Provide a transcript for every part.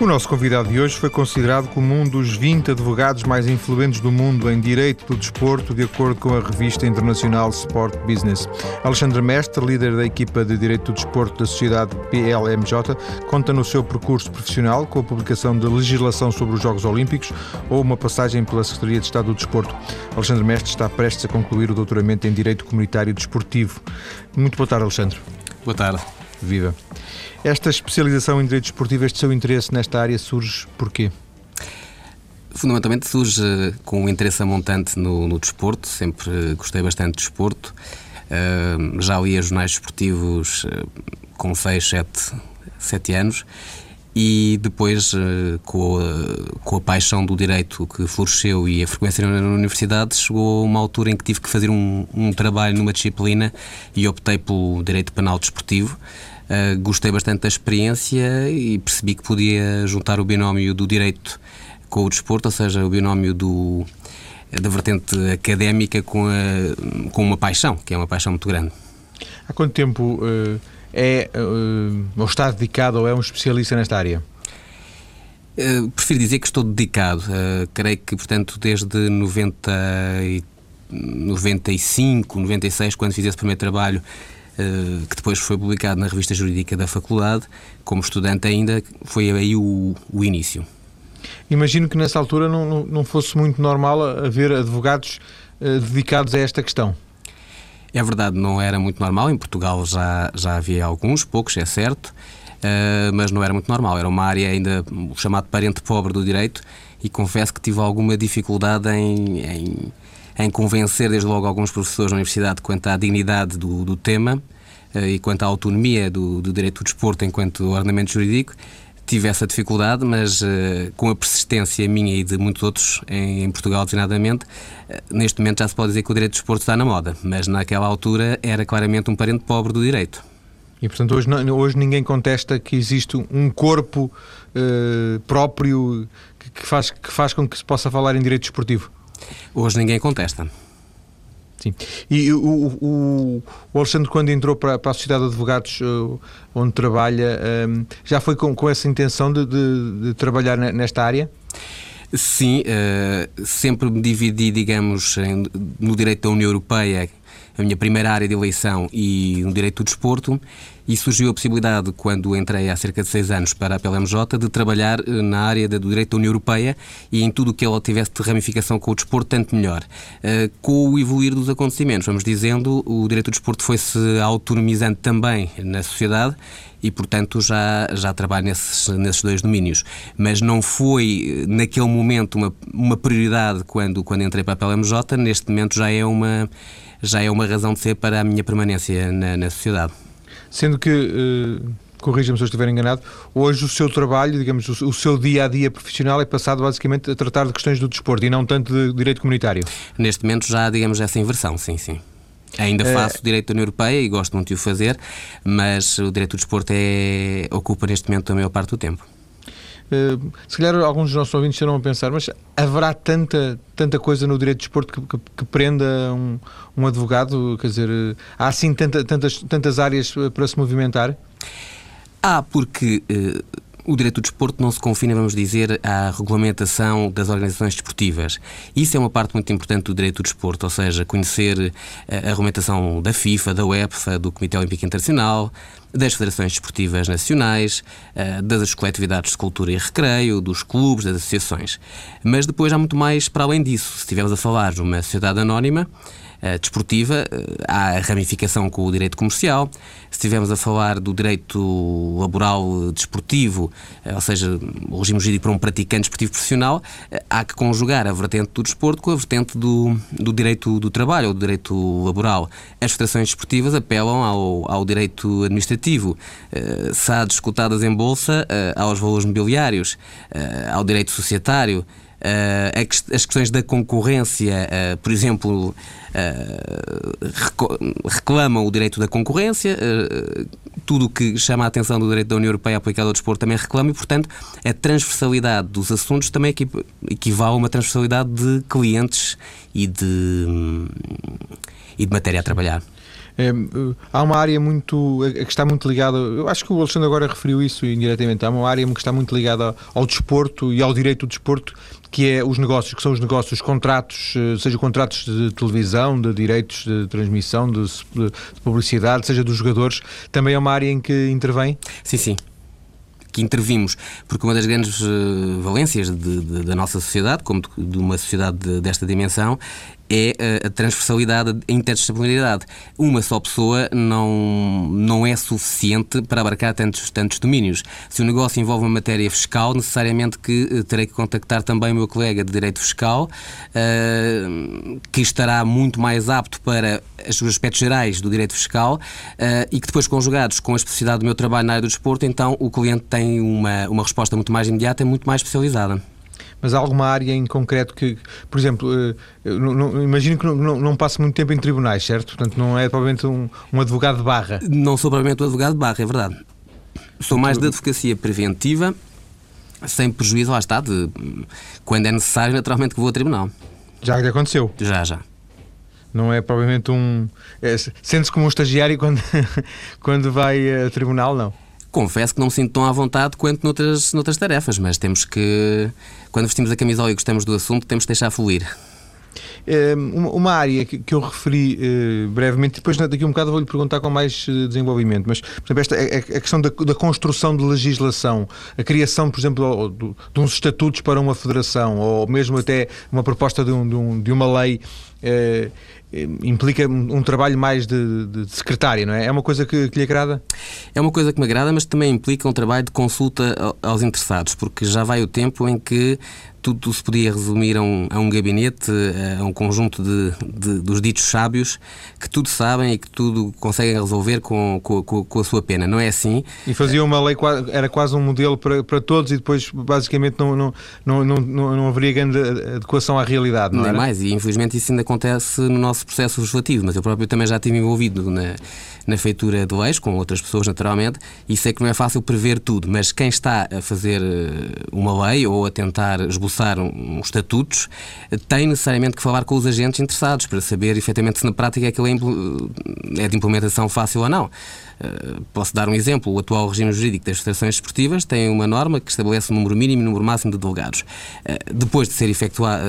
O nosso convidado de hoje foi considerado como um dos 20 advogados mais influentes do mundo em direito do desporto, de acordo com a revista internacional Sport Business. Alexandre Mestre, líder da equipa de direito do desporto da sociedade PLMJ, conta no seu percurso profissional com a publicação de legislação sobre os Jogos Olímpicos ou uma passagem pela Secretaria de Estado do Desporto. Alexandre Mestre está prestes a concluir o doutoramento em Direito Comunitário Desportivo. Muito boa tarde, Alexandre. Boa tarde. Viva. Esta especialização em direito desportivo, este seu interesse nesta área surge porquê? Fundamentalmente surge com um interesse amontante no, no desporto, sempre gostei bastante de desporto. Uh, já lia jornais desportivos uh, com 6, 7, 7 anos e depois, com, a, com a paixão do direito que floresceu e a frequência na universidade, chegou uma altura em que tive que fazer um, um trabalho numa disciplina e optei pelo direito penal desportivo. Uh, gostei bastante da experiência e percebi que podia juntar o binómio do direito com o desporto, ou seja, o binómio do, da vertente académica com, a, com uma paixão, que é uma paixão muito grande. Há quanto tempo uh, é, uh, ou está dedicado ou é um especialista nesta área? Uh, prefiro dizer que estou dedicado. Uh, creio que, portanto, desde 90 e 95, 96, quando fiz esse primeiro trabalho, eh, que depois foi publicado na revista jurídica da faculdade, como estudante ainda, foi aí o, o início. Imagino que nessa altura não, não fosse muito normal haver advogados uh, dedicados a esta questão. É verdade, não era muito normal. Em Portugal já, já havia alguns, poucos, é certo, uh, mas não era muito normal. Era uma área ainda o chamado parente pobre do direito e confesso que tive alguma dificuldade em, em em convencer desde logo alguns professores da universidade quanto à dignidade do, do tema eh, e quanto à autonomia do, do direito do desporto enquanto ordenamento jurídico. Tive essa dificuldade, mas uh, com a persistência minha e de muitos outros em, em Portugal, designadamente, uh, neste momento já se pode dizer que o direito do desporto está na moda, mas naquela altura era claramente um parente pobre do direito. E, portanto, hoje, hoje ninguém contesta que existe um corpo próprio que, que, faz, que faz com que se possa falar em direito desportivo? Hoje ninguém contesta. Sim. E o, o, o, Alexandre, quando entrou para, para a Sociedade de Advogados, uh, onde trabalha, um, já foi com, com essa intenção de, de, de trabalhar nesta área? Sim, uh, sempre me dividi, digamos, no direito da União Europeia, a minha primeira área de eleição, e no direito do desporto, e surgiu a possibilidade, quando entrei há cerca de seis anos para a PLMJ, de trabalhar eh, na área do direito da União Europeia e em tudo o que ela tivesse de ramificação com o desporto, tanto melhor. Eh, com o evoluir dos acontecimentos, vamos dizendo, o direito do desporto foi-se autonomizando também na sociedade e, portanto, já, já trabalho nesses, nesses dois domínios. Mas não foi, eh, naquele momento, uma, uma prioridade quando, quando entrei para a PLMJ, neste momento já é uma, já é uma razão de ser para a minha permanência na, na sociedade. Sendo que, uh, corrija-me se eu estiver enganado, hoje o seu trabalho, digamos, o, o seu dia a dia profissional é passado basicamente a tratar de questões do desporto e não tanto de direito comunitário. Neste momento já, digamos, essa inversão, sim, sim. Ainda eh, faço é... direito da União Europeia e gosto muito de o fazer, mas o direito do desporto é, ocupa neste momento a maior parte do tempo. Uh, se calhar alguns dos nossos ouvintes estarão a pensar, mas haverá tanta, tanta coisa no direito de desporto que, que, que prenda um, um, advogado? Quer dizer, há assim tanta, tantas, tantas áreas para se movimentar? Há, porque uh, o direito do desporto não se confina, vamos dizer, à regulamentação das organizações desportivas. Isso é uma parte muito importante do direito do desporto, ou seja, conhecer eh, a regulamentação da FIFA, da UEFA, do Comitê Olímpico Internacional, das federações desportivas nacionais, eh, das coletividades de cultura e recreio, dos clubes, das associações. Mas depois há muito mais para além disso. Se estivermos a falar de uma sociedade anónima, uh, desportiva, uh, há a ramificação com o direito comercial. Se estivermos a falar do direito laboral desportivo, uh, ou seja, o regime jurídico para um praticante desportivo profissional, há que conjugar a vertente do desporto com a vertente do, do direito do trabalho ou do direito laboral. As federações desportivas apelam ao, ao direito administrativo, uh, SADs cotadas em bolsa, aos valores mobiliários, ao direito societário. Uh, as questões da concorrência, uh, por exemplo, uh, reclamam o direito da concorrência, tudo o que chama a atenção do direito da União Europeia aplicado ao desporto também reclama e, portanto, a transversalidade dos assuntos também equivale a uma transversalidade de clientes e de, e de matéria a trabalhar. É, há uma área muito que está muito ligada, eu acho que o Alexandre agora referiu isso indiretamente, há uma área que está muito ligada ao desporto e ao direito do desporto, que é os negócios, que são os negócios, os contratos, eh, seja contratos de televisão, de direitos de transmissão, de, de publicidade, seja dos jogadores, também é uma área em que intervém? Sim, sim que intervimos, porque uma das grandes valências de, de, da nossa sociedade, como de, de uma sociedade desta dimensão, é eh, a transversalidade, a interdisciplinaridade. Uma só pessoa não, não é suficiente para abarcar tantos, tantos domínios. Se o negócio envolve uma matéria fiscal, necessariamente que uh, terei que contactar também o meu colega de direito fiscal, uh, que estará muito mais apto para os aspectos gerais do direito fiscal uh, e que depois conjugados com a especificidade do meu trabalho na área do desporto, então o cliente tem uma, uma resposta muito mais imediata e muito mais especializada mas há alguma área em concreto que, por exemplo, eh, não, não, imagino que não, não, passe muito tempo em tribunais, certo? Portanto, não é provavelmente um, um advogado de barra. Não sou provavelmente um advogado de barra, é verdade. Sou mais de advocacia preventiva, sem prejuízo, lá está, de quando é necessário, naturalmente que vou a tribunal. Já lhe aconteceu? Já, já. Não é provavelmente um. É, Sente-se como um estagiário quando, quando vai a tribunal, não? Confesso que não me sinto tão à vontade quanto noutras, noutras tarefas, mas temos que, quando vestimos a camisola e gostamos do assunto, temos que deixar fluir. Ehm, uma área que eu referi eh, brevemente, depois daqui a um bocado vou-lhe perguntar com mais eh, desenvolvimento, mas por exemplo, esta, a questão da, da construção de legislação, a criação, por exemplo, de uns estatutos para uma federação, ou mesmo até uma proposta de, um, de uma lei eh, implica um trabalho mais de, de, secretária, não é? É uma coisa que, que, lhe agrada? É uma coisa que me agrada, mas também implica um trabalho de consulta aos interessados, porque já vai o tempo em que tudo se podia resumir a um, a um gabinete, a um conjunto de, de, dos ditos sábios que tudo sabem e que tudo conseguem resolver com, com, com, a sua pena. Não é assim? E fazia uma lei, era quase um modelo para, para todos e depois basicamente não, não, não, não, não haveria grande adequação à realidade, não Nem mais, e infelizmente isso ainda acontece no nosso processo legislativo, mas eu próprio também já estive envolvido na, na feitura de leis, com outras pessoas naturalmente, e sei que não é fácil prever tudo, mas quem está a fazer eh, uma lei ou a tentar esboçar uns um estatutos tem necessariamente que falar com os agentes interessados para saber efetivamente se na prática aquilo é, é de implementação fácil ou não. Eh, posso dar um exemplo. O atual regime jurídico das federações esportivas tem uma norma que estabelece o número mínimo e o número máximo de delegados. Eh, depois de ser efetuado,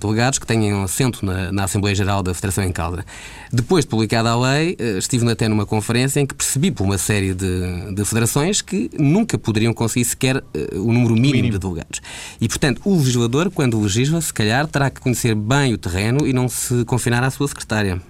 delegados que tenham assento na, na Assembleia Geral da Federação em causa. Depois de publicada a lei, estive até numa conferência em que percebi por uma série de, de federações que nunca poderiam conseguir sequer o número mínimo, mínimo, de delegados. E, portanto, o legislador, quando legisla, se calhar terá que conhecer bem o terreno e não se confinar à sua secretária.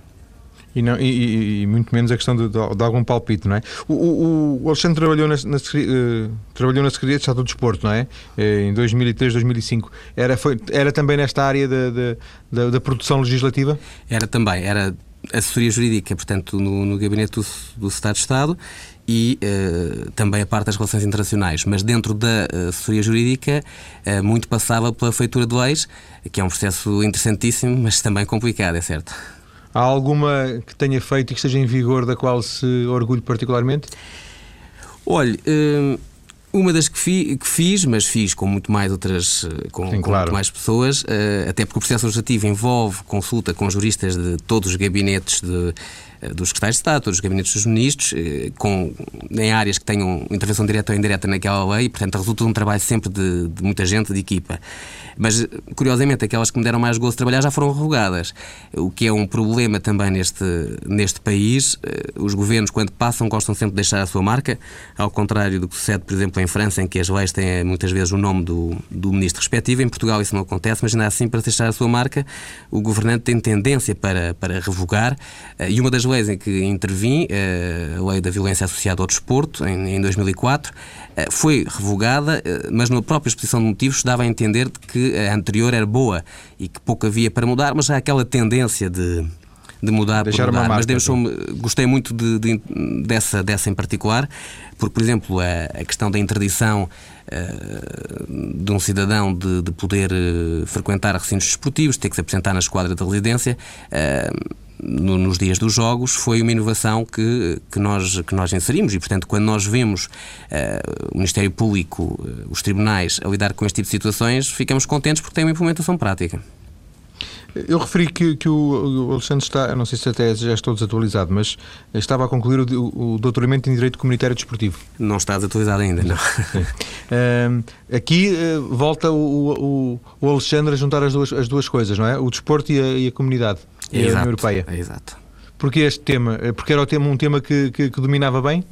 E, não, e, e, muito menos a questão de, de, de, algum palpite, não é? O, o, o Alexandre trabalhou na, na, uh, trabalhou na Secretaria de Estado do Desporto, não é? Uh, em 2003, 2005. Era, foi, era também nesta área da, da produção legislativa? Era também. Era assessoria jurídica, portanto, no, no gabinete do, do Estado de Estado e uh, também a parte das relações internacionais. Mas dentro da assessoria jurídica, uh, muito passava pela feitura de leis, que é um processo interessantíssimo, mas também complicado, é certo. Há alguma que tenha feito e que esteja em vigor da qual se orgulhe particularmente? Olhe, uma das que, fi, que, fiz, mas fiz com muito mais outras, eh, com, Sim, com claro. muito mais pessoas, uh, até porque o processo legislativo envolve consulta com juristas de todos os gabinetes de, dos secretários de Estado, todos os gabinetes dos ministros, uh, com, em áreas que tenham intervenção direta ou indireta naquela lei, e, portanto, resulta de um trabalho sempre de, de muita gente, de equipa. Mas, curiosamente, aquelas que me deram mais gozo de trabalhar já foram revogadas, o que é um problema também neste, neste país. Eh, os governos, quando passam, gostam sempre de deixar a sua marca, ao contrário do que sucede, por exemplo, em França, em que as leis têm eh, muitas vezes o nome do, do ministro respectivo. Em Portugal isso não acontece, mas ainda assim, para deixar a sua marca, o governante tem tendência para, para revogar. Eh, e uma das leis em que intervim, a lei da violência associada ao desporto, em, em 2004, foi revogada, mas na própria exposição de motivos dava a entender que a anterior era boa e que pouco havia para mudar, mas há aquela tendência de, de mudar Deixar por mudar. Marca, mas deixou gostei muito de, de, dessa, dessa em particular, porque, por exemplo, a, a questão da interdição uh, de um cidadão de, de poder uh, frequentar recintos desportivos, ter que se apresentar na esquadra de residência. Uh, no, nos dias dos jogos foi uma inovação que, que, nós, que nós inserimos e, portanto, quando nós vemos uh, o Ministério Público, uh, os tribunais a lidar com este tipo de situações, ficamos contentes porque tem uma implementação prática. Eu referi que, que o, Alexandre está, não sei se até já estou desatualizado, mas estava a concluir o, o doutoramento em Direito Comunitário Desportivo. Não está desatualizado ainda, não. Uh, aqui uh, volta o, o, Alexandre a juntar as duas, as duas coisas, não é? O desporto e a, e a comunidade, e exato, a União Europeia. Exato. Porquê este tema? Porque era um tema que, que, que dominava bem?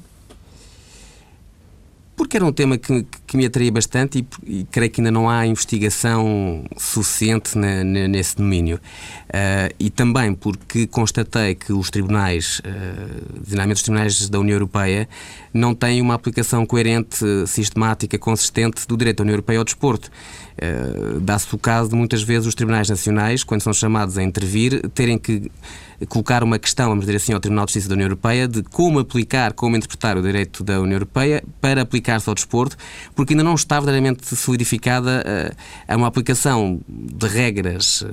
porque era um tema que, que me atraía bastante e, e, creio que ainda não há investigação suficiente na, na, nesse domínio. Uh, e também porque constatei que os tribunais, uh, designadamente os tribunais da União Europeia, não têm uma aplicação coerente, sistemática, consistente do direito da União Europeia ao desporto. Uh, Dá-se o caso de muitas vezes os tribunais nacionais, quando são chamados a intervir, terem que colocar uma questão, vamos dizer assim, ao Tribunal de Justiça da União Europeia de como aplicar, como interpretar o direito da União Europeia para aplicar-se ao desporto, porque ainda não está verdadeiramente solidificada uh, uma aplicação de regras uh,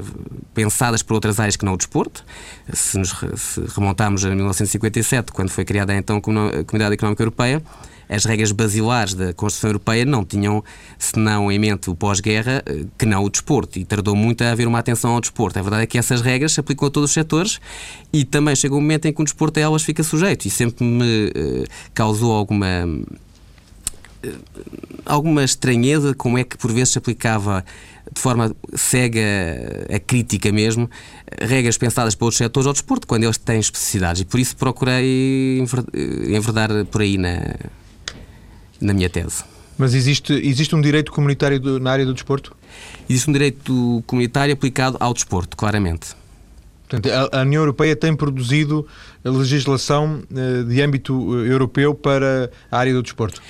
pensadas por outras áreas que não o desporto. Se nos se remontarmos a 1957, quando foi criada então a Comunidade Económica Europeia, as regras basilares da Constituição Europeia não tinham, senão em mente o pós-guerra, eh, que não o desporto. E tardou muito a haver uma atenção ao desporto. A verdade é que essas regras se aplicam a todos os setores e também chega um momento em que o desporto a elas fica sujeito. E sempre me uh, causou alguma. Uh, alguma estranheza como é que por vezes se aplicava de forma cega a crítica mesmo, regras pensadas para outros setores ao desporto, quando eles têm especificidades. E por isso procurei enverdar por aí na, na minha tese. Mas existe, existe um direito comunitário do, na área do desporto? Existe um direito comunitário aplicado ao desporto, claramente. Portanto, a, a União Europeia tem produzido legislação eh, de âmbito eh, europeu para a área do desporto?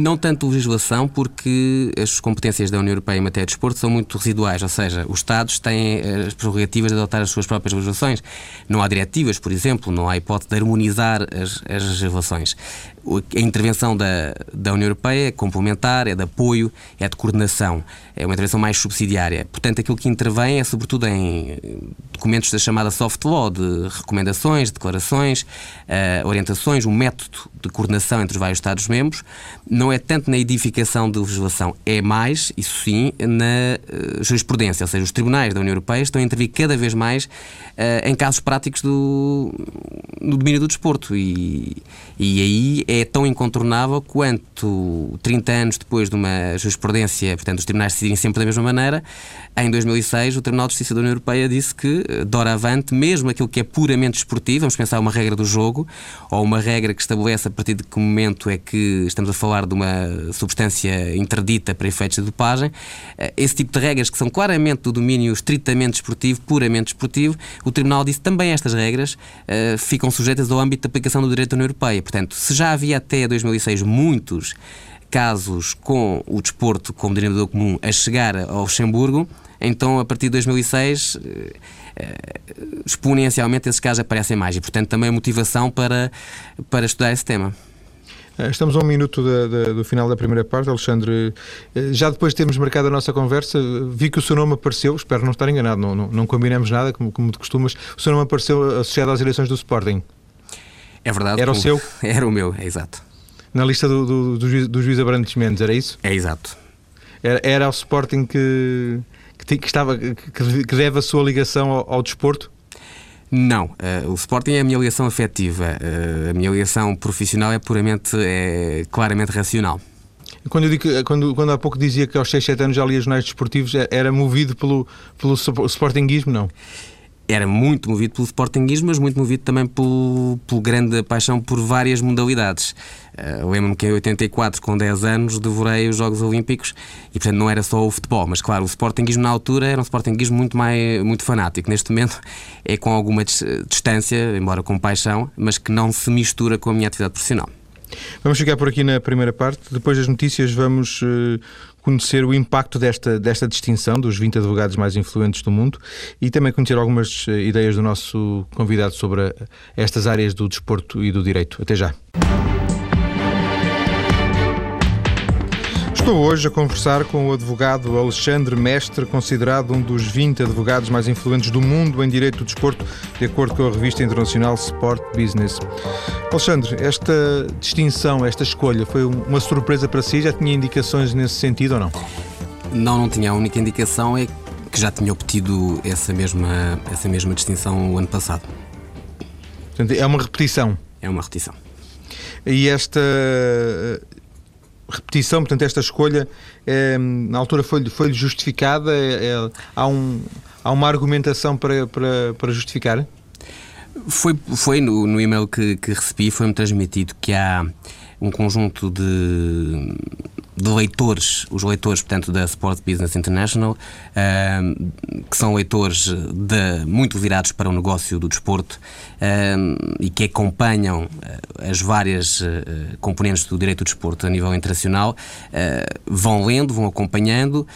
Não tanto legislação, porque as competências da União Europeia em matéria de desporto são muito residuais, ou seja, os Estados têm as prerrogativas de adotar as suas próprias legislações. Não há diretivas, por exemplo, não há hipótese de harmonizar as, as legislações a intervenção da, da União Europeia é complementar, é de apoio, é de coordenação, é uma intervenção mais subsidiária. Portanto, aquilo que intervém é sobretudo em documentos da chamada soft law, de recomendações, declarações, uh, orientações, um método de coordenação entre os vários Estados-membros. Não é tanto na edificação de legislação, é mais, isso sim, na uh, jurisprudência, ou seja, os tribunais da União Europeia estão a intervir cada vez mais uh, em casos práticos do, domínio do desporto. E, e aí é tão incontornável quanto 30 anos depois de uma jurisprudência, portanto, os tribunais decidirem sempre da mesma maneira, em 2006 o Tribunal de Justiça da União Europeia disse que, doravante, mesmo aquilo que é puramente esportivo, vamos pensar uma regra do jogo, ou uma regra que estabelece a partir de que momento é que estamos a falar de uma substância interdita para efeitos de dopagem, eh, esse tipo de regras que são claramente do domínio estritamente esportivo, puramente esportivo, o Tribunal disse também estas regras uh, ficam sujeitas ao âmbito de aplicação do direito da União Europeia. Portanto, se já havia até 2006 muitos casos com o desporto como denominador comum a chegar ao Luxemburgo, então a partir de 2006 eh, eh, exponencialmente esses casos aparecem mais e, portanto, também a motivação para, para estudar esse tema. Eh, estamos a um minuto da, da, do final da primeira parte, Alexandre. Já depois de termos marcado a nossa conversa, vi que o seu nome apareceu, espero não estar enganado, não, não, não combinamos nada, como, como de costumas. O seu nome apareceu associado às eleições do Sporting. É verdade. Era o seu? Era o meu, é exato. Na lista do, do, do, juiz, do juiz Abrantes Mendes, era isso? É exato. Era, era o Sporting que, que, que estava, que, que, deve a sua ligação ao, ao desporto? Não, uh, o Sporting é a minha ligação afetiva. Uh, a minha ligação profissional é puramente, é claramente racional. Quando, eu digo, quando, quando há pouco dizia que aos 6, 7 anos já lia jornais desportivos, é, era movido pelo, pelo Sportinguismo, não? Era muito movido pelo Sportingismo, mas muito movido também pelo, pelo grande paixão por várias modalidades. Uh, Lembro-me que em 84, com 10 anos, devorei os Jogos Olímpicos e, portanto, não era só o futebol, mas, claro, o Sportingismo na altura era um Sportingismo muito, mais, muito fanático. Neste momento é com alguma distância, embora com paixão, mas que não se mistura com a minha atividade profissional. Vamos ficar por aqui na primeira parte. Depois das notícias, vamos uh, conhecer o impacto desta, desta distinção dos 20 advogados mais influentes do mundo e também conhecer algumas uh, ideias do nosso convidado sobre estas áreas do desporto e do direito. Até já. Estou hoje a conversar com o advogado Alexandre Mestre, considerado um dos 20 advogados mais influentes do mundo em direito do desporto, de acordo com a revista internacional Sport Business. Alexandre, esta distinção, esta escolha, foi uma surpresa para si? Já tinha indicações nesse sentido ou não? Não, não tinha. A única indicação é que já tinha obtido essa mesma, essa mesma distinção o ano passado. Portanto, é uma repetição. É uma repetição. E esta repetição, portanto, esta escolha, é, na altura foi-lhe foi justificada? É, é, há, um, há uma argumentação para, para, para justificar? Foi, foi no, no e-mail que, que recebi, foi-me transmitido que há um conjunto de, de leitores, os leitores, portanto, da Sport Business International, uh, que são leitores de, muito virados para o negócio do desporto uh, e que acompanham uh, as várias eh, componentes do direito do desporto a nível internacional, vão lendo, vão acompanhando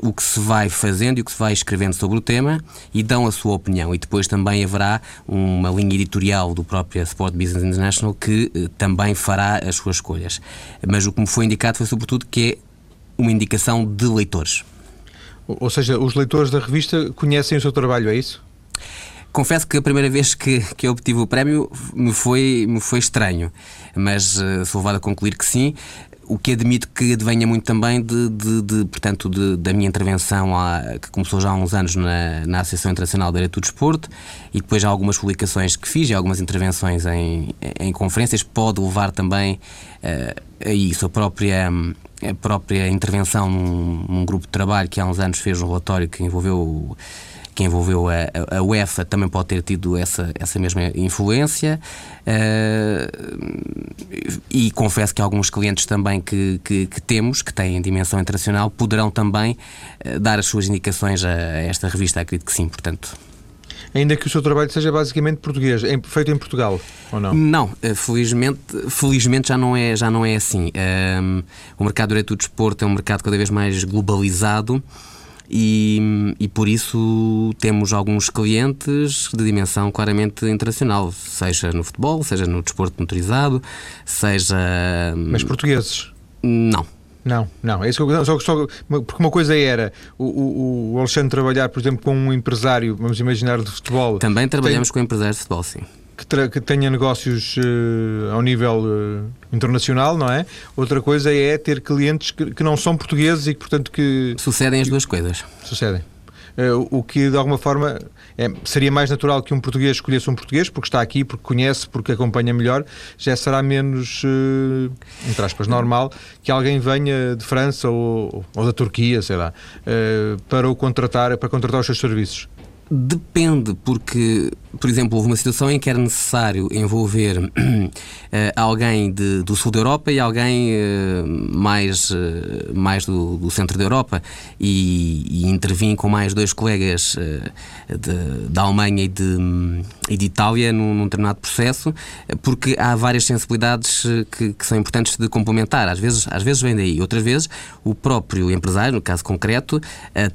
o que se vai fazendo e o que se vai escrevendo sobre o tema e dão a sua opinião. E depois também haverá uma linha editorial do próprio Sport Business International que também fará as suas escolhas. Mas o que me foi indicado foi sobretudo que é uma indicação de leitores. Ou seja, os leitores da revista conhecem o seu trabalho, é isso? Confesso que a primeira vez que, que eu obtive o prémio me foi, me foi estranho, mas uh, sou levado a concluir que sim. O que admito que advenha muito também de, de, de portanto, de, da minha intervenção, que começou já há uns anos na, na Associação Internacional de Direito do Desporto, e depois já algumas publicações que fiz e algumas intervenções em, em conferências, pode levar também uh, a isso. A própria, a própria intervenção num, num, grupo de trabalho que há uns anos fez um relatório que envolveu que envolveu a, a, UEFA também pode ter tido essa, essa mesma influência. Uh, e confesso que alguns clientes também que, que, que, temos, que têm dimensão internacional, poderão também uh, dar as suas indicações a, a esta revista, acredito que sim, portanto. Ainda que o seu trabalho seja basicamente português, feito em Portugal, ou não? Não, eh, felizmente, felizmente já não é, já não é assim. Um, o mercado do direito do desporto é um mercado cada vez mais globalizado e, e por isso temos alguns clientes de dimensão claramente internacional, seja no futebol, seja no desporto motorizado, seja. Mas portugueses? Não. Não, não. É isso que eu, só, só, porque uma coisa era o, o, Alexandre trabalhar, por exemplo, com um empresário, vamos imaginar, de futebol. Também trabalhamos tem... com empresários de futebol, sim que, que tenha negócios uh, ao nível uh, internacional, não é? Outra coisa é ter clientes que, que, não são portugueses e que, portanto, que... Sucedem as duas coisas. Sucedem. Uh, o que, de alguma forma, é, seria mais natural que um português escolhesse um português, porque está aqui, porque conhece, porque acompanha melhor, já será menos, uh, entre aspas, normal que alguém venha de França ou, ou da Turquia, sei lá, uh, para o contratar, para contratar os seus serviços. Depende, porque, por exemplo, houve uma situação em que era necessário envolver uh, alguém de, do sul da Europa e alguém uh, mais, uh, mais do, do, centro da Europa e, e intervim com mais dois colegas de, da Alemanha e de, e de Itália num, num determinado processo, porque há várias sensibilidades que, que, são importantes de complementar. Às vezes, às vezes vem daí, outras vezes o próprio empresário, no caso concreto,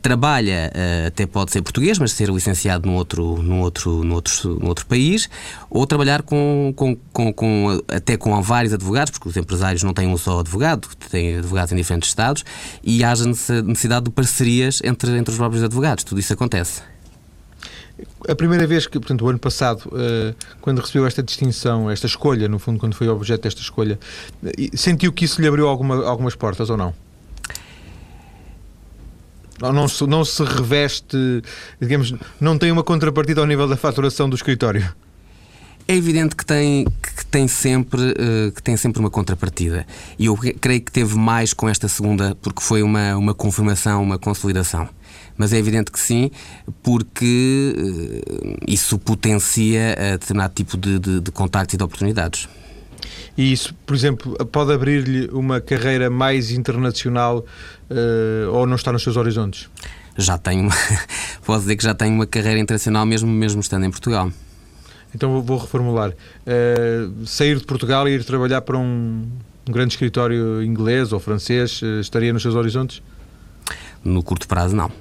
trabalha, até pode ser português, mas ser licenciado num outro, num outro, num outro, num outro país, ou trabalhar com, com, com, com, até com vários advogados, porque os empresários não têm um só advogado, têm advogados em diferentes estados, e haja necessidade de parcerias entre, entre os próprios advogados. Tudo isso acontece. A primeira vez que, portanto, o ano passado, eh, quando recebeu esta distinção, esta escolha, no fundo, quando foi objeto desta escolha, eh, sentiu que isso lhe abriu alguma, algumas portas ou não? Não se, não se reveste, digamos, não tem uma contrapartida ao nível da faturação do escritório? É evidente que tem, que tem, sempre, uh, que tem sempre uma contrapartida. E eu creio que teve mais com esta segunda, porque foi uma, uma confirmação, uma consolidação. Mas é evidente que sim, porque uh, isso potencia uh, determinado tipo de, de, de contactos e de oportunidades. E isso, por exemplo, pode abrir-lhe uma carreira mais internacional uh, ou não está nos seus horizontes? Já tenho, posso dizer que já tenho uma carreira internacional mesmo, mesmo estando em Portugal. Então vou reformular. Uh, sair de Portugal e ir trabalhar para um, um grande escritório inglês ou francês uh, estaria nos seus horizontes? No curto prazo, não.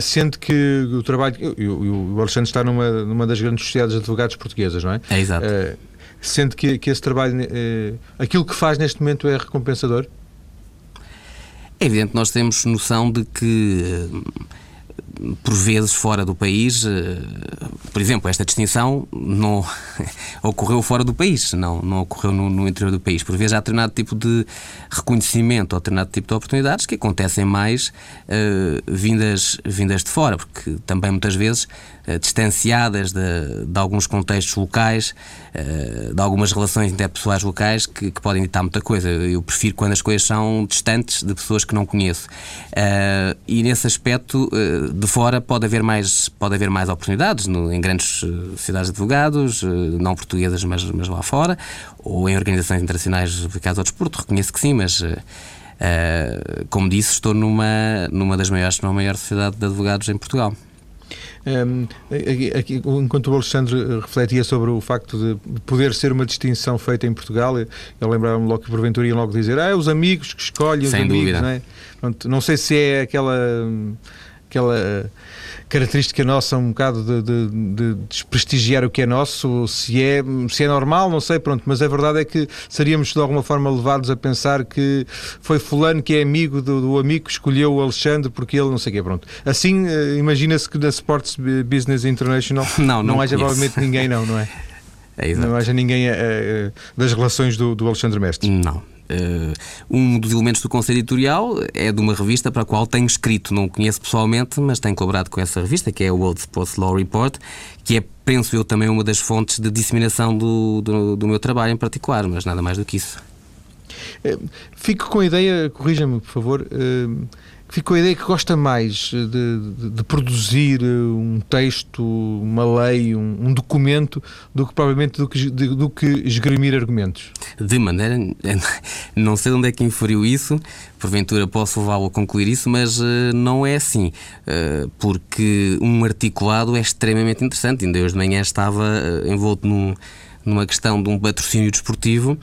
Sente que o trabalho. O Alexandre está numa, numa das grandes sociedades de advogados portuguesas, não é? É exato. Sente que, que esse trabalho, aquilo que faz neste momento é recompensador? É evidente, nós temos noção de que por vezes fora do país, por exemplo, esta distinção não ocorreu fora do país, não, não ocorreu no, no, interior do país. Por vezes há determinado tipo de reconhecimento ou determinado tipo de oportunidades que acontecem mais uh, vindas, vindas de fora, porque também muitas vezes uh, distanciadas de, de, alguns contextos locais, uh, de algumas relações interpessoais locais que, que, podem ditar muita coisa. Eu prefiro quando as coisas são distantes de pessoas que não conheço. e nesse aspecto, de fora pode haver mais, pode haver mais oportunidades no, em grandes cidades de advogados, não portuguesas, mas, mas lá fora, ou em organizações internacionais dedicadas ao desporto. Reconheço que sim, mas. Uh, como disse, estou numa, numa das maiores, numa maior sociedade de advogados em Portugal. Um, aqui, aqui, enquanto o Alexandre refletia sobre o facto de poder ser uma distinção feita em Portugal, eu lembrava-me logo que porventura iam logo dizer ah, os amigos que escolhem os Sem amigos, dúvida. não é? Pronto, não sei se é aquela aquela característica nossa um bocado de, de, de, desprestigiar o que é nosso, se é, se é normal, não sei, pronto, mas a verdade é que seríamos de alguma forma levados a pensar que foi fulano que é amigo do, do amigo que escolheu o Alexandre porque ele não sei o quê, pronto. Assim, eh, imagina-se que na Sports Business International não, não, não haja provavelmente ninguém não, não é? É, não haja ninguém uh, das relações do, do Alexandre Mestre. Não, um dos elementos do Conselho Editorial é de uma revista para a qual tenho escrito, não conheço pessoalmente, mas tenho colaborado com essa revista, que é o World Sports Law Report, que é, penso eu, também uma das fontes de disseminação do, do, do meu trabalho em particular, mas nada mais do que isso. Uh, fico com a ideia, corrija-me, por favor. Uh fico com a ideia que gosta mais de, de, de produzir um texto, uma lei, um, um documento, do que provavelmente do que, de, do que esgrimir argumentos. De maneira. Não sei onde é que inferiu isso, porventura posso levá-lo a concluir isso, mas uh, não é assim. Uh, porque um articulado é extremamente interessante. Ainda hoje de manhã estava envolto num, numa questão de um patrocínio desportivo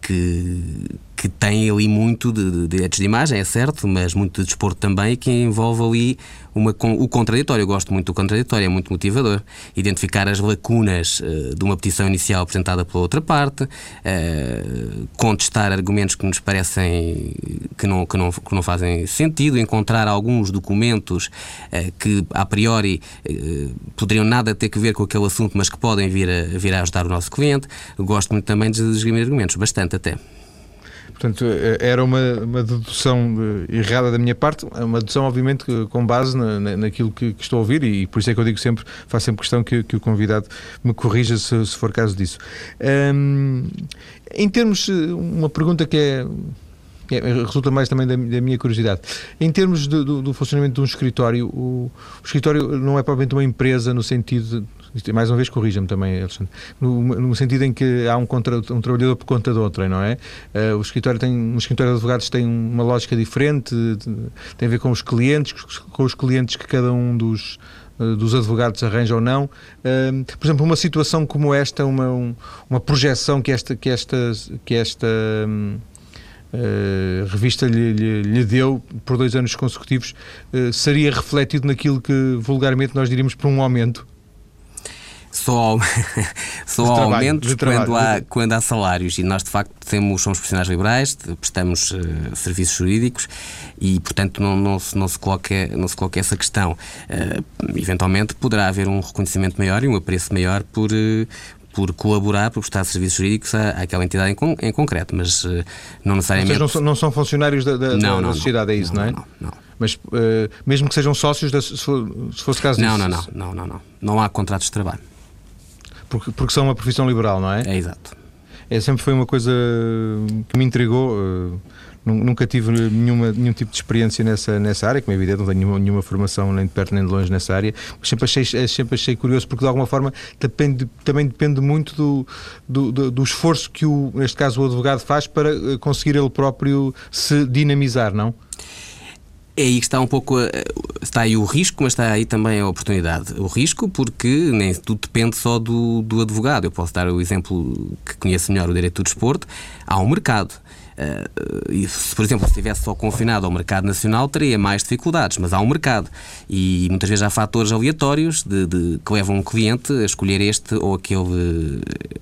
que que tem ali muito de, de, direitos de imagem, é certo, mas muito de desporto também, que envolve ali uma, o contraditório. Eu gosto muito do contraditório, é muito motivador. Identificar as lacunas uh, de uma petição inicial apresentada pela outra parte, uh, contestar argumentos que nos parecem que não, que não, que não fazem sentido, encontrar alguns documentos uh, que, a priori, poderiam nada ter que ver com aquele assunto, mas que podem vir a, vir a ajudar o nosso cliente. Eu gosto muito também de esgrimir argumentos, bastante até. Portanto, eh, era uma, uma dedução eh, errada da minha parte, uma dedução, obviamente, com base na, naquilo que, que, estou a ouvir, e por isso é que eu digo sempre, faço sempre questão que, que o convidado me corrija se, se for caso disso. Um, em termos, eh, uma pergunta que é é, resulta mais também da, da, minha curiosidade. Em termos de, do, do, funcionamento de um escritório, o, o, escritório não é propriamente uma empresa no sentido de, mais uma vez corrija-me também, Alexandre, no, no, sentido em que há um, contra, um trabalhador por conta de outro, não é? Uh, o escritório tem, um escritório de advogados tem uma lógica diferente, tem a ver com os clientes, com os clientes que cada um dos eh, dos advogados arranja ou não. Uh, por exemplo, uma situação como esta, uma, um, uma projeção que esta, que esta, que esta um, uh, revista lhe, lhe, lhe, deu por dois anos consecutivos, uh, seria refletido naquilo que vulgarmente nós diríamos por um aumento? Só, só há aumentos quando há, quando há salários e nós de facto temos, somos profissionais liberais, prestamos uh, serviços jurídicos e portanto não, não, se, não, se coloca, não se coloca essa questão. Uh, eventualmente poderá haver um reconhecimento maior e um apreço maior por, uh, por colaborar, por prestar serviços jurídicos à, àquela entidade em, em concreto, mas uh, não necessariamente. Vocês não são, não são funcionários da, da, não, da sociedade, é isso, não, não é? Não, não. Mas uh, mesmo que sejam sócios, da, se, for, se fosse caso não, disso. Não, não, não, não, não. Não há contratos de trabalho. Porque, porque são uma profissão liberal, não é? É exato. É, sempre foi uma coisa que me intrigou. Uh, Nunca tive nenhuma, nenhum tipo de experiência nessa, nessa área, como é evidente, não tenho nenhuma, nenhuma formação nem de perto nem de longe nessa área, mas sempre achei, sempre achei curioso, porque de alguma forma depende, também depende muito do, do, do, do esforço que, o, neste caso, o advogado faz para eh, conseguir ele próprio se dinamizar, não? É aí que está um pouco. Está aí o risco, mas está aí também a oportunidade. O risco, porque nem tudo depende só do, do advogado. Eu posso dar o exemplo que conheço melhor, o direito do desporto. Há um mercado. E se, por exemplo, se estivesse só confinado ao mercado nacional, teria mais dificuldades, mas há um mercado. E muitas vezes há fatores aleatórios de, de que levam um cliente a escolher este ou aquele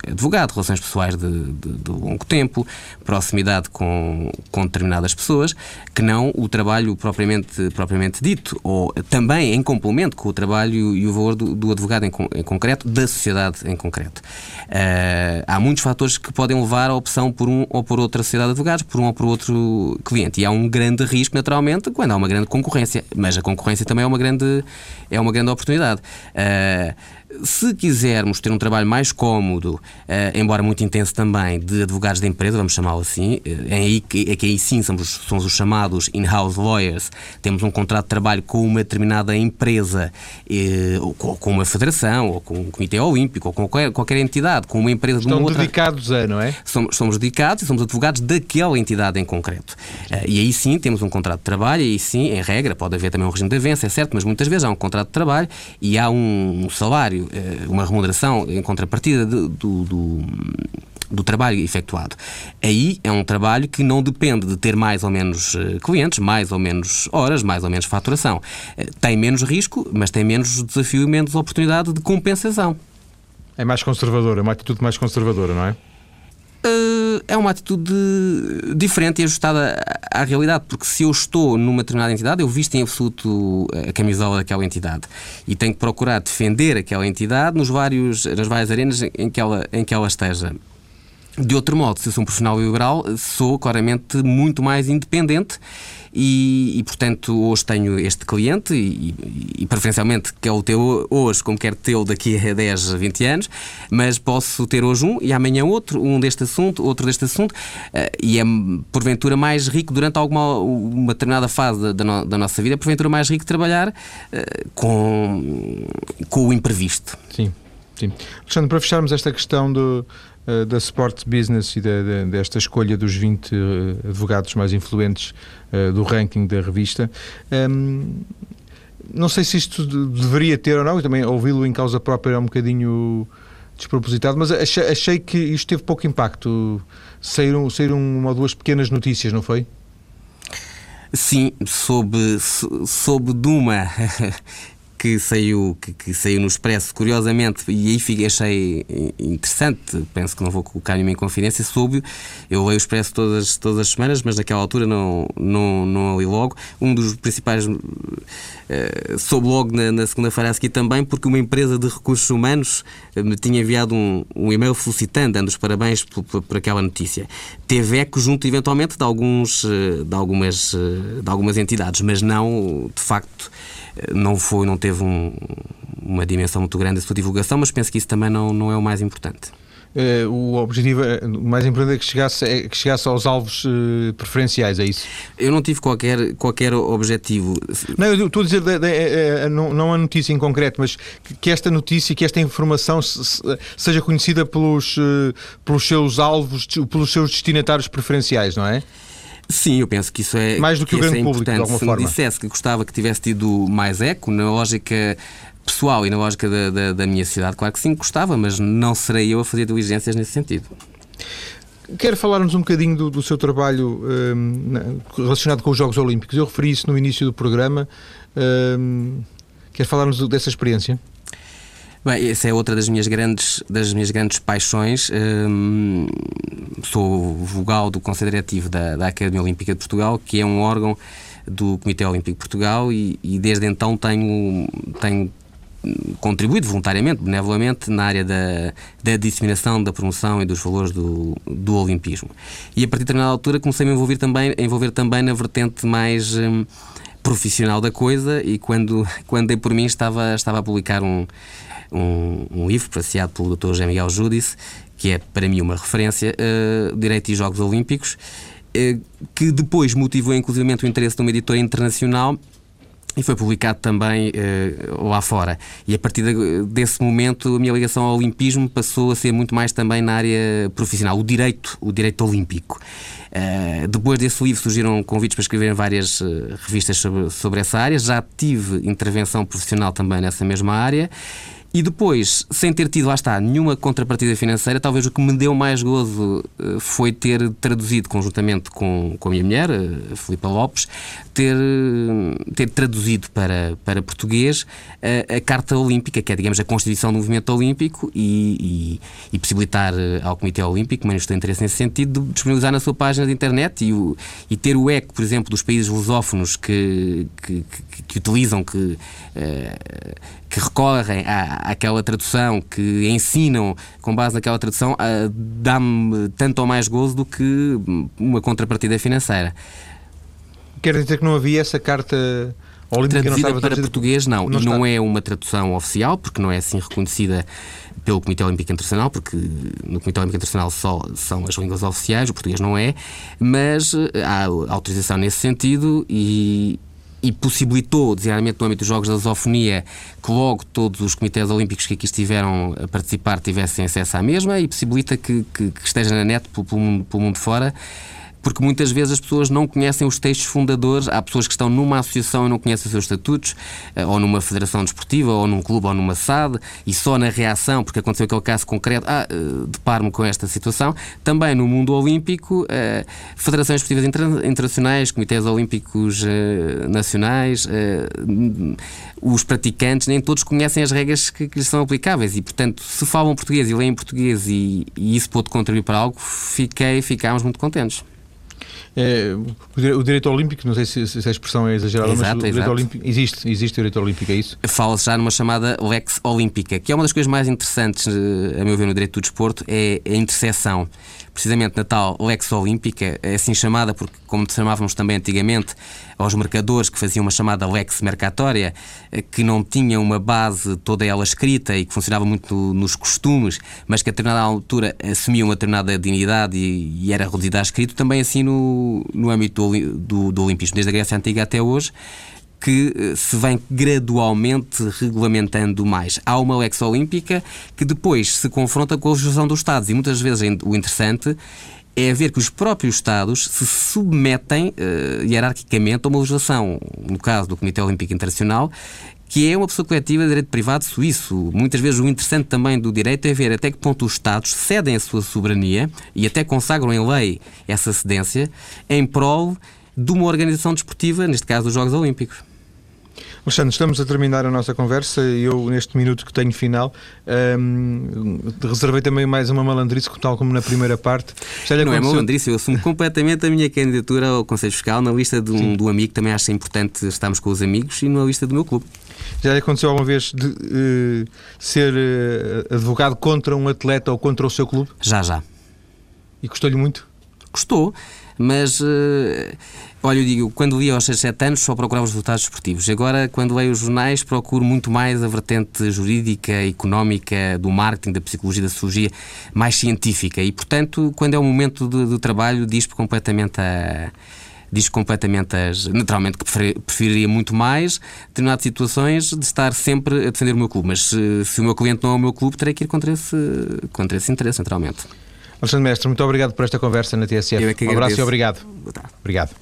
advogado, relações pessoais de, de, de longo tempo, proximidade com, com determinadas pessoas, que não o trabalho propriamente, propriamente dito, ou também em complemento com o trabalho e o valor do, do advogado em, em, concreto, da sociedade em concreto. Uh, há muitos fatores que podem levar à opção por um ou por outra sociedade de por um ou por outro cliente. E há um grande risco, naturalmente, quando há uma grande concorrência. Mas a concorrência também é uma grande, é uma grande oportunidade. Uh, se quisermos ter um trabalho mais cómodo, eh, embora muito intenso também, de advogados de empresa, vamos chamá-lo assim, eh, é, aí que, é que aí sim somos, somos os chamados in-house lawyers, temos um contrato de trabalho com uma determinada empresa, eh, ou com, uma federação, ou com um comitê olímpico, ou com qualquer, qualquer entidade, com uma empresa Estão de uma outra... dedicados a, não é? Somos, somos dedicados e somos advogados daquela entidade em concreto. E aí sim temos um contrato de trabalho, e aí sim, em regra, pode haver também um regime de avanço, é certo, mas muitas vezes há um contrato de trabalho e há um salário uma remuneração em contrapartida do, do, do trabalho efetuado. Aí é um trabalho que não depende de ter mais ou menos eh, clientes, mais ou menos horas, mais ou menos faturação. Eh, tem menos risco, mas tem menos desafio e menos oportunidade de compensação. É mais conservadora, é uma atitude mais conservadora, não é? Eh, é uma atitude diferente e ajustada à realidade, porque se eu estou numa determinada entidade, eu visto em absoluto a camisola daquela entidade e tenho que procurar defender aquela entidade nos vários, nas várias arenas em que ela, em que ela esteja. De outro modo, se eu sou um profissional liberal, sou claramente muito mais independente e, e, portanto, hoje tenho este cliente e, e, preferencialmente quer o teu hoje como quer tê-lo daqui a 10, 20 anos, mas posso ter hoje um e amanhã outro, um deste assunto, outro deste assunto, uh, e é porventura mais rico durante alguma uma determinada fase da, no, da nossa vida, é porventura mais rico trabalhar uh, com, com o imprevisto. Sim, sim. Alexandre, para fecharmos esta questão do eh, da Sport Business e de, de, desta escolha dos 20 eh, advogados mais influentes uh, do ranking da revista. Um, ehm, não sei se isto deveria ter ou não, e também ouvi-lo em causa própria é um bocadinho despropositado, mas achei, achei, que isto teve pouco impacto. Saíram, saíram uma ou duas pequenas notícias, não foi? Sim, soube, soube de uma que saiu, que, que, saiu no Expresso, curiosamente, e aí achei interessante, penso que não vou colocar nenhuma inconfidência, soube, eu leio o Expresso todas, todas as semanas, mas naquela altura não, não, não li logo. Um dos principais uh, soube logo na, na segunda-feira a seguir também, porque uma empresa de recursos humanos eh, me tinha enviado um, um e-mail felicitando, dando os parabéns por, por, por, aquela notícia. Teve eco junto, eventualmente, de, alguns, eh, de, algumas, de algumas entidades, mas não, de facto, não foi, não teve um, uma dimensão muito grande a sua divulgação, mas penso que isso também não, não é o mais importante. Uh, o objetivo é, o mais importante é que chegasse, é que chegasse aos alvos uh, preferenciais, é isso? Eu não tive qualquer, qualquer objetivo. Não, eu estou a dizer, de, de, de, não, não a notícia em concreto, mas que esta notícia, que esta informação seja conhecida pelos, uh, pelos seus alvos, pelos seus destinatários preferenciais, não é? Sim, eu penso que isso é mais do que, que o grande é público, de alguma Se forma. me dissesse que gostava que tivesse tido mais eco na lógica pessoal e na lógica da, da, da minha cidade, claro que sim, gostava, mas não serei eu a fazer diligências nesse sentido. Quer falar-nos um bocadinho do, do seu trabalho um, relacionado com os Jogos Olímpicos? Eu referi isso no início do programa. Um, quer falar-nos dessa experiência? Bem, essa é outra das minhas grandes, das minhas grandes paixões. Hum, sou vogal do Conselho Diretivo da, da Academia Olímpica de Portugal, que é um órgão do Comitê Olímpico de Portugal e, e desde então tenho, tenho contribuído voluntariamente, benevolamente, na área da, da disseminação, da promoção e dos valores do, do Olimpismo. E a partir de determinada altura comecei a me envolver também, a envolver também na vertente mais hum, profissional da coisa e quando, quando dei por mim estava, estava a publicar um, um, um livro apreciado pelo Dr. José Miguel Júdice, que é para mim uma referência, uh, Direito e Jogos Olímpicos, uh, que depois motivou inclusive o interesse de uma editora internacional e foi publicado também uh, lá fora. E a partir de, desse momento a minha ligação ao olimpismo passou a ser muito mais também na área profissional, o direito, o direito olímpico. Uh, depois desse livro surgiram convites para escrever em várias uh, revistas sobre, sobre essa área. Já tive intervenção profissional também nessa mesma área E depois, sem ter tido, lá está, nenhuma contrapartida financeira, talvez o que me deu mais gozo uh, foi ter traduzido conjuntamente com, com a minha mulher, uh, Filipa Lopes, ter, ter traduzido para, para português a, a Carta Olímpica, que é, digamos, a Constituição do Movimento Olímpico e, e, e possibilitar ao Comitê Olímpico, manifestou interesse nesse sentido, de disponibilizar na sua página de internet e, o, e ter o eco, por exemplo, dos países lusófonos que, que, que, que utilizam, que, que recorrem à, àquela tradução, que ensinam com base naquela tradução, uh, dá-me tanto ou mais gozo do que uma contrapartida financeira. Quer dizer que não havia essa carta olímpica traduzida para traduzida... português, não. não e não é uma tradução oficial, porque não é assim reconhecida pelo Comitê Olímpico Internacional, porque no Comitê Olímpico Internacional só são as línguas oficiais, o português não é, mas eh, há autorização nesse sentido e, e possibilitou, designadamente no âmbito dos Jogos da Lusofonia, que logo todos os comitês olímpicos que aqui estiveram a participar tivessem acesso à mesma e possibilita que, que, que esteja na net pelo, pelo, mundo, fora porque muitas vezes as pessoas não conhecem os textos fundadores. Há pessoas que estão numa associação e não conhecem os seus estatutos, eh, ou numa federação desportiva, ou num clube, ou numa SAD, e só na reação, porque aconteceu aquele caso concreto, ah, eh, deparo-me com esta situação. Também no mundo olímpico, eh, federações esportivas internacionais, comitês olímpicos nacionais, os praticantes, nem todos conhecem as regras que, lhes são aplicáveis e, portanto, se falam português e leem português e isso pode contribuir para algo, fiquei, ficámos muito contentes. É, o direito olímpico, não sei se, se a expressão é exagerada, exato, mas o direito exato. olímpico existe, existe o direito olímpico, é isso? Fala-se já numa chamada lex olímpica, que é uma das coisas mais interessantes, eh, a meu ver, no direito do desporto, é a interseção precisamente na tal Lex Olímpica, é assim chamada porque, como chamávamos também antigamente, aos mercadores que faziam uma chamada Lex Mercatória, eh, que não tinha uma base toda ela escrita e que funcionava muito nos costumes, mas que a determinada altura assumia uma determinada dignidade e, e era reduzida a escrito, também assim no, no âmbito do, do, do Olimpismo, desde a Grécia Antiga até hoje, que eh, se vem gradualmente regulamentando mais. Há uma lex olímpica que depois se confronta com a legislação dos Estados e muitas vezes o interessante é ver que os próprios Estados se submetem uh, hierarquicamente a uma legislação, no caso do Comitê Olímpico Internacional, que é uma pessoa coletiva de direito privado suíço. Muitas vezes o interessante também do direito é ver até que ponto os Estados cedem a sua soberania e até consagram em lei essa cedência em prol de uma organização desportiva, neste caso dos Jogos Olímpicos. Alexandre, estamos a terminar a nossa conversa e eu, neste minuto que tenho final, um, reservei também mais uma malandrice, tal como na primeira parte. Já não é malandrice, eu assumo completamente a minha candidatura ao Conselho Fiscal na lista de um, do amigo, também acho importante estarmos com os amigos e na lista do meu clube. Já lhe aconteceu alguma vez de uh, ser uh, advogado contra um atleta ou contra o seu clube? Já, já. E custou-lhe muito? Custou, mas uh, olha, eu digo, quando li aos 6, 7 anos só procurava os resultados esportivos. Agora, quando leio os jornais, procuro muito mais a vertente jurídica, económica, do marketing, da psicologia, da sociologia, mais científica. E, portanto, quando é o momento do, do trabalho, diz-me completamente a diz completamente as. Naturalmente que preferiria muito mais, determinadas situações, de estar sempre a defender o meu clube. Mas se, se, o meu cliente não é o meu clube, terei que ir contra esse, contra esse interesse, naturalmente. Alexandre Mestre, muito obrigado por esta conversa na TSF. um abraço e obrigado. Obrigado.